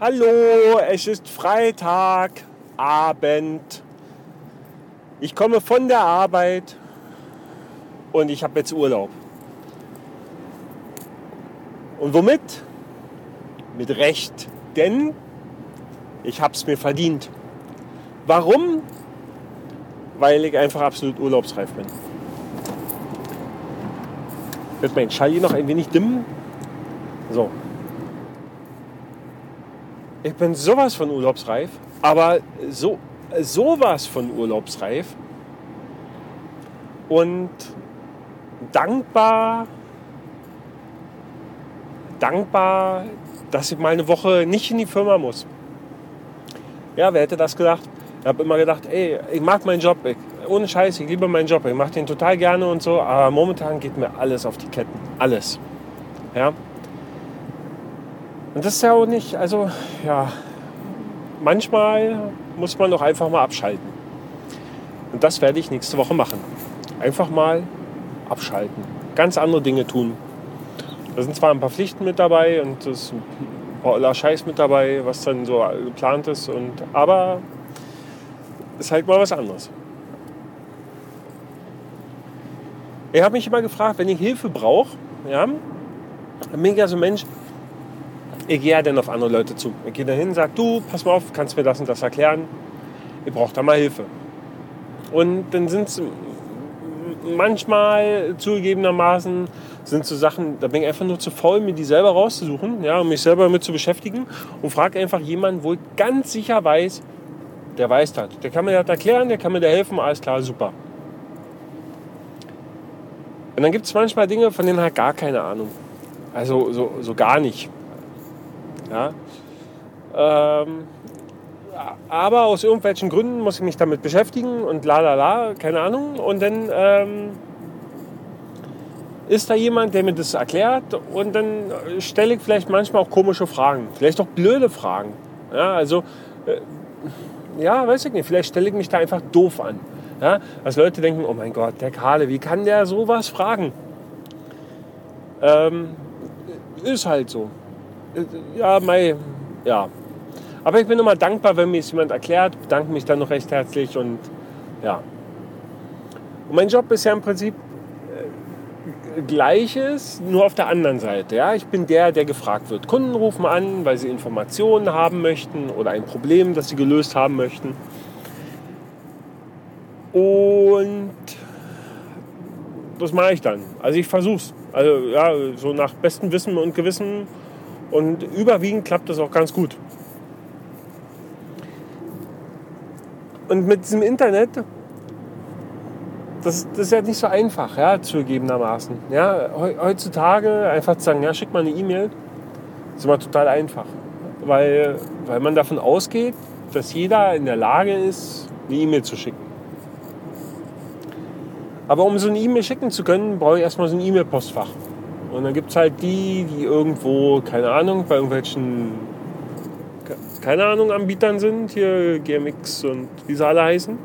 Hallo, es ist Freitagabend. Ich komme von der Arbeit und ich habe jetzt Urlaub. Und womit? Mit Recht, denn ich habe es mir verdient. Warum? Weil ich einfach absolut urlaubsreif bin. Wird mein Schall hier noch ein wenig dimmen? So. Ich bin sowas von urlaubsreif, aber so sowas von urlaubsreif und dankbar, dankbar, dass ich mal eine Woche nicht in die Firma muss. Ja, wer hätte das gedacht? Ich habe immer gedacht, ey, ich mag meinen Job, ich, ohne Scheiß, ich liebe meinen Job, ich mache den total gerne und so, aber momentan geht mir alles auf die Ketten, alles. Ja. Und das ist ja auch nicht, also ja, manchmal muss man doch einfach mal abschalten. Und das werde ich nächste Woche machen. Einfach mal abschalten. Ganz andere Dinge tun. Da sind zwar ein paar Pflichten mit dabei und ist ein paar Scheiß mit dabei, was dann so geplant ist. Und, aber ist halt mal was anderes. Ich habe mich immer gefragt, wenn ich Hilfe brauche, ja, dann bin ich ja so ein Mensch, ich gehe ja dann auf andere Leute zu. Ich gehe da hin, sage, du, pass mal auf, kannst mir das und das erklären. Ich brauche da mal Hilfe. Und dann sind es manchmal zugegebenermaßen sind so Sachen, da bin ich einfach nur zu faul, mir die selber rauszusuchen, ja, um mich selber damit zu beschäftigen und frage einfach jemanden, wo ich ganz sicher weiß, der weiß das. Der kann mir das erklären, der kann mir da helfen, alles klar, super. Und dann gibt es manchmal Dinge, von denen hat gar keine Ahnung. Also so, so gar nicht. Ja? Ähm, aber aus irgendwelchen Gründen muss ich mich damit beschäftigen und la la la, keine Ahnung. Und dann ähm, ist da jemand, der mir das erklärt und dann stelle ich vielleicht manchmal auch komische Fragen, vielleicht auch blöde Fragen. Ja, also, äh, ja, weiß ich nicht, vielleicht stelle ich mich da einfach doof an. Ja, dass Leute denken, oh mein Gott, der Kahle, wie kann der sowas fragen? Ähm, ist halt so ja, mei, ja. Aber ich bin immer dankbar, wenn mir es jemand erklärt, bedanke mich dann noch recht herzlich und ja. Und mein Job ist ja im Prinzip äh, Gleiches, nur auf der anderen Seite. Ja? Ich bin der, der gefragt wird. Kunden rufen an, weil sie Informationen haben möchten oder ein Problem, das sie gelöst haben möchten. Und das mache ich dann. Also ich versuche es. Also ja, so nach bestem Wissen und Gewissen und überwiegend klappt das auch ganz gut. Und mit diesem Internet, das, das ist ja nicht so einfach, ja, zugegebenermaßen. Ja, heutzutage einfach zu sagen, ja, schick mal eine E-Mail, ist immer total einfach. Weil, weil man davon ausgeht, dass jeder in der Lage ist, eine E-Mail zu schicken. Aber um so eine E-Mail schicken zu können, brauche ich erstmal so ein E-Mail-Postfach. Und dann gibt es halt die, die irgendwo, keine Ahnung, bei irgendwelchen, keine Ahnung, Anbietern sind, hier GMX und wie sie alle heißen.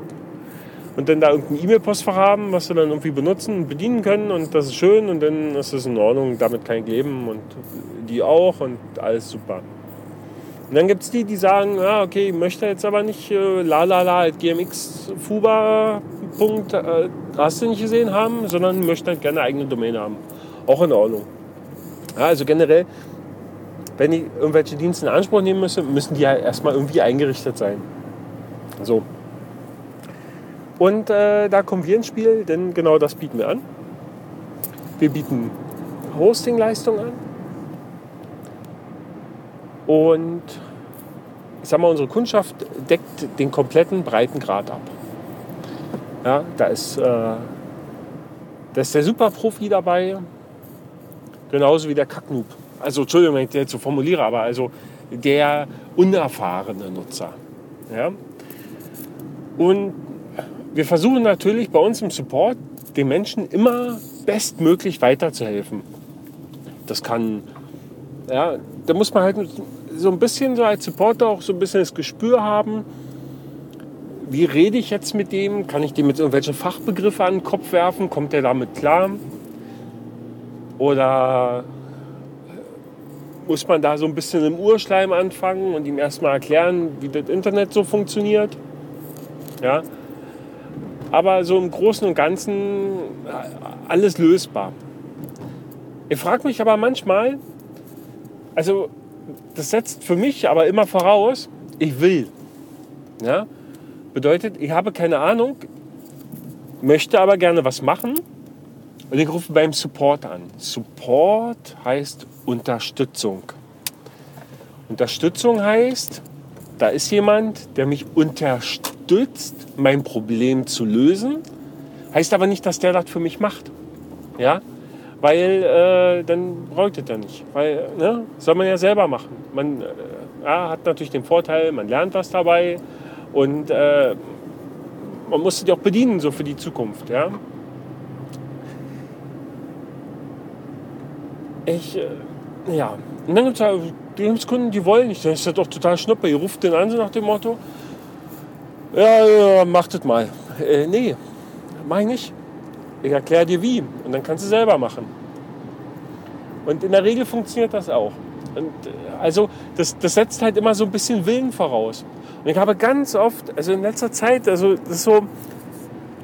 Und dann da irgendein E-Mail-Postfach haben, was sie dann irgendwie benutzen und bedienen können und das ist schön und dann ist das in Ordnung, damit ich leben und die auch und alles super. Und dann gibt es die, die sagen, ja, okay, ich möchte jetzt aber nicht äh, lalala gmx fuba Punkt, äh, hast du nicht gesehen haben, sondern möchte halt gerne eigene Domain haben auch in Ordnung. Ja, also generell, wenn ich irgendwelche Dienste in Anspruch nehmen müssen, müssen die ja erstmal irgendwie eingerichtet sein. So. Und äh, da kommen wir ins Spiel, denn genau das bieten wir an. Wir bieten Hostingleistung an. Und ich sag mal, unsere Kundschaft deckt den kompletten Breitengrad ab. Ja, da ist, äh, da ist der Superprofi dabei, Genauso wie der Kacknoob. Also, Entschuldigung, wenn ich das jetzt so formuliere, aber also der unerfahrene Nutzer. Ja? Und wir versuchen natürlich bei uns im Support den Menschen immer bestmöglich weiterzuhelfen. Das kann, ja, da muss man halt so ein bisschen so als Supporter auch so ein bisschen das Gespür haben, wie rede ich jetzt mit dem? Kann ich dem mit irgendwelche Fachbegriffe an den Kopf werfen? Kommt der damit klar? Oder muss man da so ein bisschen im Urschleim anfangen und ihm erstmal erklären, wie das Internet so funktioniert. Ja. Aber so im Großen und Ganzen alles lösbar. Ich frage mich aber manchmal, also das setzt für mich aber immer voraus, ich will. Ja? Bedeutet, ich habe keine Ahnung, möchte aber gerne was machen und ich rufe beim Support an. Support heißt Unterstützung. Unterstützung heißt, da ist jemand, der mich unterstützt, mein Problem zu lösen. Heißt aber nicht, dass der das für mich macht. Ja? Weil äh, dann bräuchte er nicht. Weil, ne, soll man ja selber machen. Man äh, hat natürlich den Vorteil, man lernt was dabei und äh, man muss sich auch bedienen, so für die Zukunft. Ja? Ich, äh, ja. Und dann gibt es ja Kunden, die wollen nicht. Das ist doch total schnuppe. Ihr ruft den an, so nach dem Motto: Ja, ja macht das mal. Äh, nee, mach ich nicht. Ich erkläre dir wie. Und dann kannst du selber machen. Und in der Regel funktioniert das auch. Und äh, also, das, das setzt halt immer so ein bisschen Willen voraus. Und ich habe ganz oft, also in letzter Zeit, also das ist so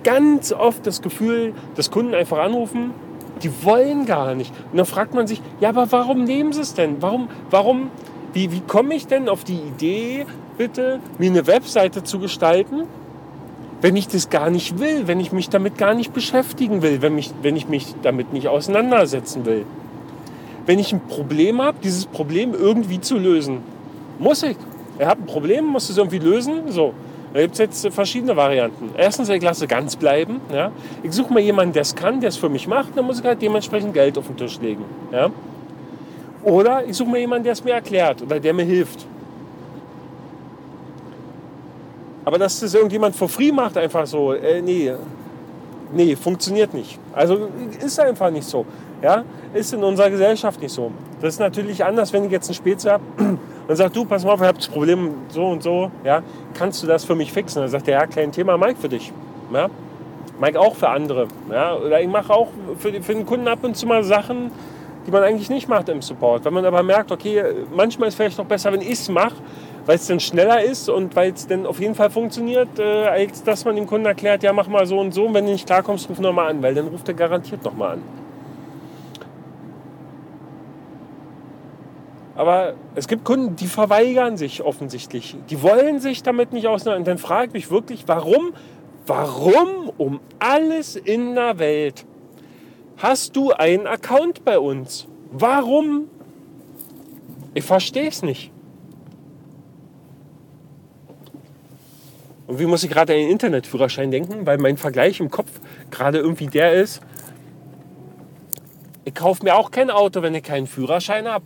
ganz oft das Gefühl, dass Kunden einfach anrufen die wollen gar nicht. Und dann fragt man sich, ja, aber warum nehmen sie es denn? Warum, warum, wie, wie komme ich denn auf die Idee, bitte, mir eine Webseite zu gestalten, wenn ich das gar nicht will, wenn ich mich damit gar nicht beschäftigen will, wenn, mich, wenn ich mich damit nicht auseinandersetzen will? Wenn ich ein Problem habe, dieses Problem irgendwie zu lösen, muss ich. Er hat ein Problem, muss es irgendwie lösen, so. Da gibt es jetzt verschiedene Varianten. Erstens, ich lasse ganz bleiben. Ja. Ich suche mir jemanden, der es kann, der es für mich macht, dann muss ich halt dementsprechend Geld auf den Tisch legen. Ja. Oder ich suche mir jemanden, der es mir erklärt oder der mir hilft. Aber dass das irgendjemand for free macht, einfach so, äh, nee, nee, funktioniert nicht. Also ist einfach nicht so. Ja? Ist in unserer Gesellschaft nicht so. Das ist natürlich anders, wenn ich jetzt einen Spezi habe und sage, du, pass mal auf, ich habe das Problem so und so, ja, kannst du das für mich fixen? Dann sagt er, ja, kein Thema, Mike für dich. Ja? Mike auch für andere. Ja? Oder ich mache auch für, für den Kunden ab und zu mal Sachen, die man eigentlich nicht macht im Support. Wenn man aber merkt, okay, manchmal ist es vielleicht noch besser, wenn ich es mache, weil es dann schneller ist und weil es dann auf jeden Fall funktioniert, äh, als dass man dem Kunden erklärt, ja, mach mal so und so und wenn du nicht klarkommst, ruf nochmal an, weil dann ruft er garantiert nochmal an. Aber es gibt Kunden, die verweigern sich offensichtlich. Die wollen sich damit nicht auseinander. Und dann frage ich mich wirklich, warum, warum um alles in der Welt hast du einen Account bei uns? Warum? Ich verstehe es nicht. Und wie muss ich gerade an den Internetführerschein denken? Weil mein Vergleich im Kopf gerade irgendwie der ist, ich kaufe mir auch kein Auto, wenn ich keinen Führerschein habe.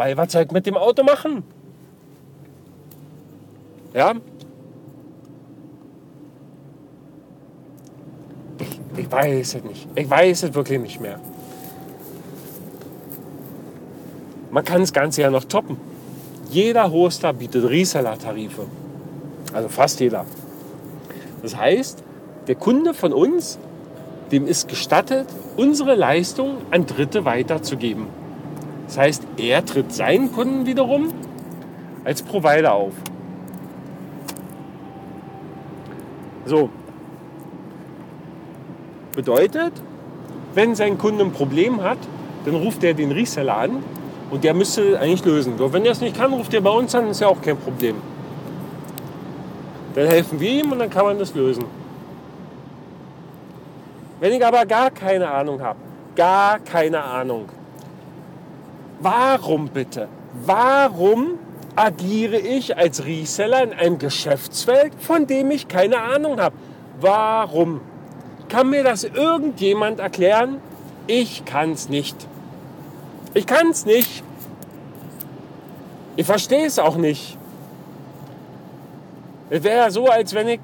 Weil was soll ich mit dem Auto machen? Ja? Ich, ich weiß es nicht. Ich weiß es wirklich nicht mehr. Man kann das Ganze ja noch toppen. Jeder Hoster bietet Reseller-Tarife. Also fast jeder. Das heißt, der Kunde von uns, dem ist gestattet, unsere Leistung an Dritte weiterzugeben. Das heißt, er tritt seinen Kunden wiederum als Provider auf. So. Bedeutet, wenn sein Kunde ein Problem hat, dann ruft er den Reseller an und der müsste eigentlich lösen. So, wenn er es nicht kann, ruft er bei uns an, ist ja auch kein Problem. Dann helfen wir ihm und dann kann man das lösen. Wenn ich aber gar keine Ahnung habe, gar keine Ahnung, Warum bitte? Warum agiere ich als Reseller in einem Geschäftsfeld, von dem ich keine Ahnung habe? Warum? Kann mir das irgendjemand erklären? Ich kann es nicht. Ich kann es nicht. Ich verstehe es auch nicht. Es wäre ja so, als wenn ich,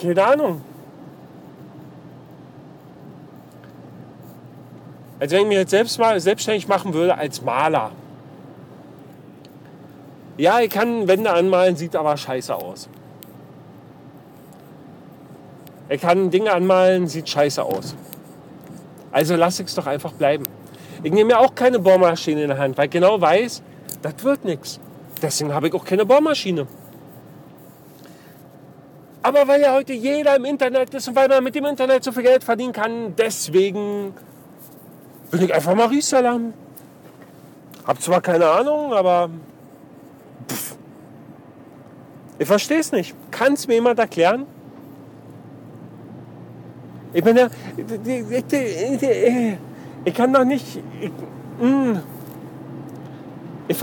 keine Ahnung, als wenn ich mich jetzt selbst mal selbstständig machen würde als Maler. Ja, ich kann Wände anmalen, sieht aber scheiße aus. Ich kann Dinge anmalen, sieht scheiße aus. Also lass ich es doch einfach bleiben. Ich nehme ja auch keine Bohrmaschine in der Hand, weil ich genau weiß, das wird nichts. Deswegen habe ich auch keine Bohrmaschine. Aber weil ja heute jeder im Internet ist und weil man mit dem Internet so viel Geld verdienen kann, deswegen bin ich einfach mal Reseller. Hab zwar keine Ahnung, aber pff. ich verstehe es nicht. Kann es mir jemand erklären? Ich bin ja, ich, kann doch nicht. Ich, hm. ich,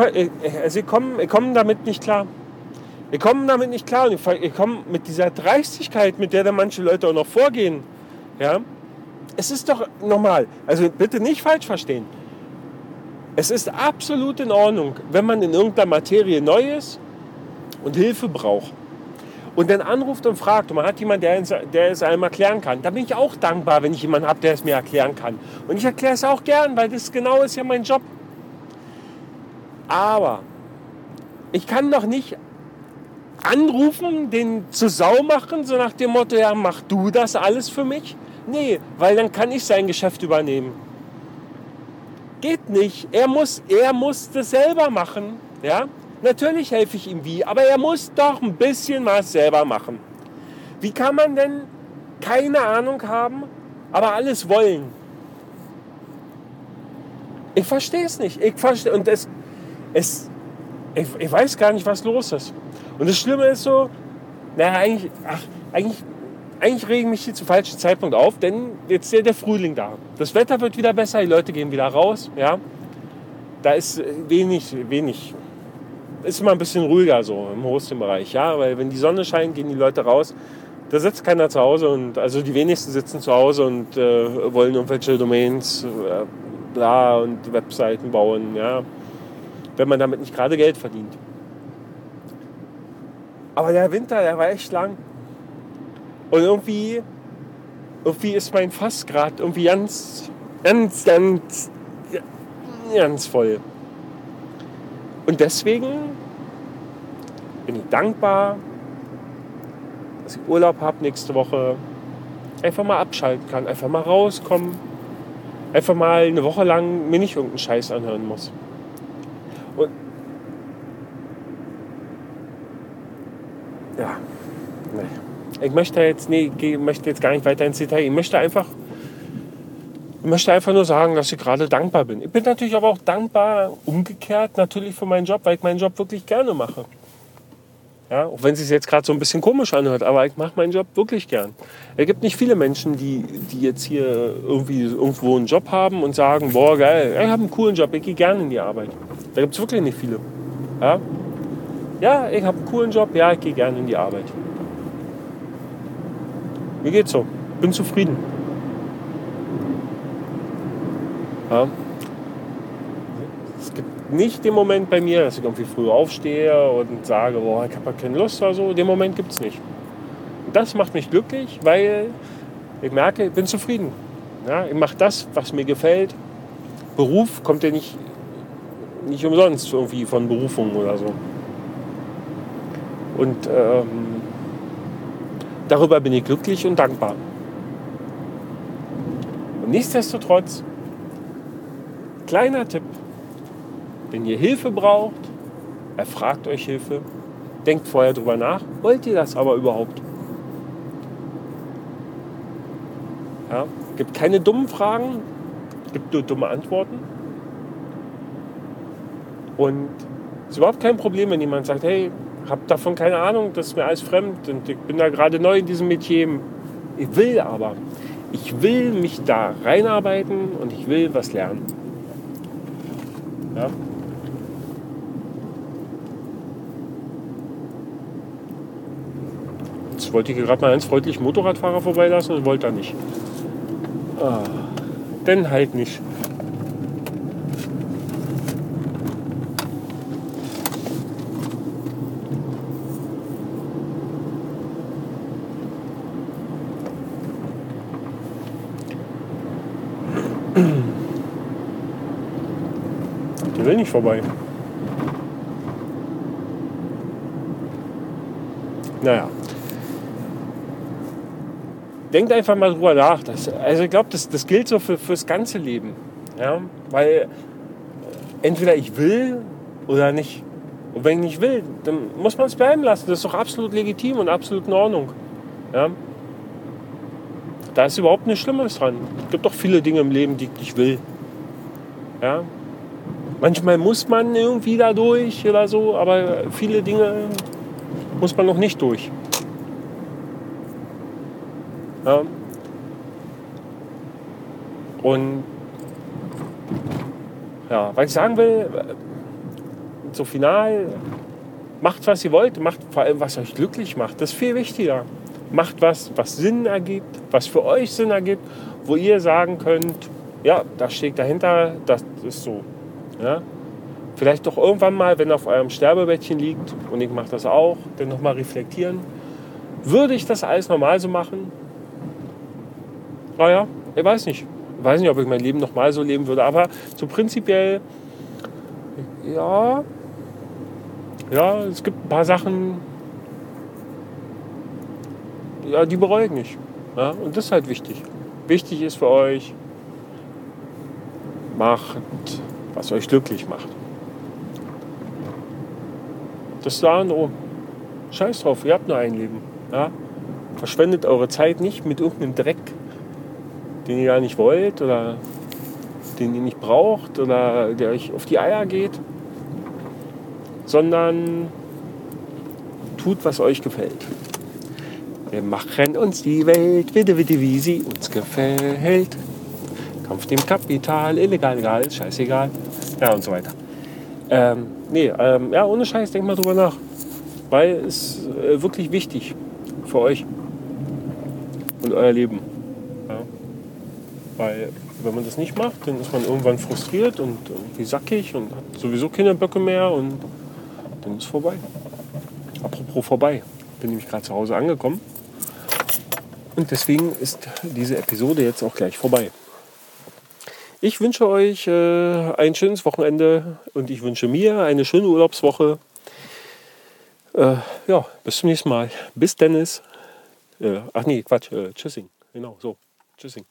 also ich komme ich komm damit nicht klar. Ich komme damit nicht klar und ich, ich mit dieser Dreistigkeit, mit der da manche Leute auch noch vorgehen. Ja? Es ist doch normal. Also bitte nicht falsch verstehen. Es ist absolut in Ordnung, wenn man in irgendeiner Materie neu ist und Hilfe braucht. Und dann anruft und fragt und man hat jemanden, der, es einem erklären kann. Da bin ich auch dankbar, wenn ich jemanden habe, der es mir erklären kann. Und ich erkläre es auch gern, weil das genau ist ja mein Job. Aber ich kann doch nicht anrufen, den zu Sau machen, so nach dem Motto, ja, mach du das alles für mich? Nee, weil dann kann ich sein Geschäft übernehmen. Geht nicht. Er muss, er muss das selber machen. Ja? Natürlich helfe ich ihm wie, aber er muss doch ein bisschen was selber machen. Wie kann man denn keine Ahnung haben, aber alles wollen? Ich verstehe es nicht. Ich verstehe, und es, es, ich, ich weiß gar nicht, was los ist. Und das Schlimme ist so, naja, eigentlich, ach, eigentlich, eigentlich regen mich hier zum falschen Zeitpunkt auf, denn jetzt ist ja der Frühling da. Das Wetter wird wieder besser, die Leute gehen wieder raus, ja. Da ist wenig, wenig, ist immer ein bisschen ruhiger so im Hosting-Bereich, ja, weil wenn die Sonne scheint, gehen die Leute raus. Da sitzt keiner zu Hause und also die wenigsten sitzen zu Hause und äh, wollen irgendwelche Domains, äh, bla und Webseiten bauen, ja, wenn man damit nicht gerade Geld verdient. Aber der Winter, der war echt lang. Und irgendwie, irgendwie ist mein Fass gerade irgendwie ganz, ganz, ganz, ganz voll. Und deswegen bin ich dankbar, dass ich Urlaub habe nächste Woche. Einfach mal abschalten kann, einfach mal rauskommen. Einfach mal eine Woche lang mir nicht irgendeinen Scheiß anhören muss. Und ja, nee. Ich möchte jetzt, nee, möchte jetzt gar nicht weiter ins Detail. Ich möchte einfach, ich möchte einfach nur sagen, dass ich gerade dankbar bin. Ich bin natürlich aber auch dankbar, umgekehrt natürlich für meinen Job, weil ich meinen Job wirklich gerne mache. Ja, auch wenn es sich jetzt gerade so ein bisschen komisch anhört, aber ich mache meinen Job wirklich gern. Es gibt nicht viele Menschen, die, die jetzt hier irgendwie irgendwo einen Job haben und sagen, boah, geil, ich habe einen coolen Job, ich gehe gerne in die Arbeit. Da gibt es wirklich nicht viele. Ja? Ja, ich habe einen coolen Job. Ja, ich gehe gerne in die Arbeit. Mir geht's so. Bin zufrieden. Ja. Es gibt nicht den Moment bei mir, dass ich irgendwie früh aufstehe und sage, boah, ich habe keine Lust oder so. Den Moment gibt es nicht. Und das macht mich glücklich, weil ich merke, ich bin zufrieden. Ja, ich mache das, was mir gefällt. Beruf kommt ja nicht, nicht umsonst irgendwie von Berufung oder so. Und ähm, darüber bin ich glücklich und dankbar. Und nichtsdestotrotz, kleiner Tipp, wenn ihr Hilfe braucht, erfragt euch Hilfe, denkt vorher drüber nach, wollt ihr das aber überhaupt? Ja, gibt keine dummen Fragen, gibt nur dumme Antworten. Und es ist überhaupt kein Problem, wenn jemand sagt, hey, habe davon keine Ahnung, das ist mir alles fremd und ich bin da gerade neu in diesem Metier. Ich will aber, ich will mich da reinarbeiten und ich will was lernen. Ja. Jetzt wollte ich gerade mal ganz freundlich Motorradfahrer vorbeilassen und wollte da nicht. Ah, denn halt nicht. Nicht vorbei. Naja. Denkt einfach mal drüber nach. Das, also ich glaube, das, das gilt so für, fürs ganze Leben. Ja, weil entweder ich will oder nicht. Und wenn ich nicht will, dann muss man es bleiben lassen. Das ist doch absolut legitim und absolut in Ordnung. Ja? Da ist überhaupt nichts Schlimmes dran. Es gibt doch viele Dinge im Leben, die ich will. Ja? Manchmal muss man irgendwie da durch oder so, aber viele Dinge muss man noch nicht durch. Ja? Und ja, was ich sagen will, so final, macht was ihr wollt, macht vor allem was euch glücklich macht. Das ist viel wichtiger. Macht was, was Sinn ergibt, was für euch Sinn ergibt, wo ihr sagen könnt, ja, das steht dahinter, das ist so. Ja? Vielleicht doch irgendwann mal, wenn ihr auf eurem Sterbebettchen liegt, und ich mache das auch, dann nochmal reflektieren. Würde ich das alles normal so machen? Naja, ich weiß nicht. Ich weiß nicht, ob ich mein Leben nochmal so leben würde, aber so prinzipiell, ja, ja, es gibt ein paar Sachen, ja, die bereue ich nicht. Ja, und das ist halt wichtig. Wichtig ist für euch, macht, was euch glücklich macht. Das da oh, scheiß drauf, ihr habt nur ein Leben. Ja? Verschwendet eure Zeit nicht mit irgendeinem Dreck, den ihr gar nicht wollt oder den ihr nicht braucht oder der euch auf die Eier geht sondern tut, was euch gefällt. Wir machen uns die Welt, bitte, bitte, wie sie uns gefällt. Kampf dem Kapital, illegal, egal, scheißegal. Ja, und so weiter. Ähm, nee, ähm, ja, ohne Scheiß, denkt mal drüber nach. Weil es äh, wirklich wichtig für euch und euer Leben. Ja. Weil, wenn man das nicht macht, dann ist man irgendwann frustriert und irgendwie sackig und hat sowieso keine Böcke mehr und dann ist vorbei. Apropos vorbei, bin nämlich gerade zu Hause angekommen. Und deswegen ist diese Episode jetzt auch gleich vorbei. Ich wünsche euch äh, ein schönes Wochenende und ich wünsche mir eine schöne Urlaubswoche. Äh, ja, bis zum nächsten Mal. Bis Dennis. Äh, ach nee, Quatsch. Äh, tschüssing. Genau, so. Tschüssing.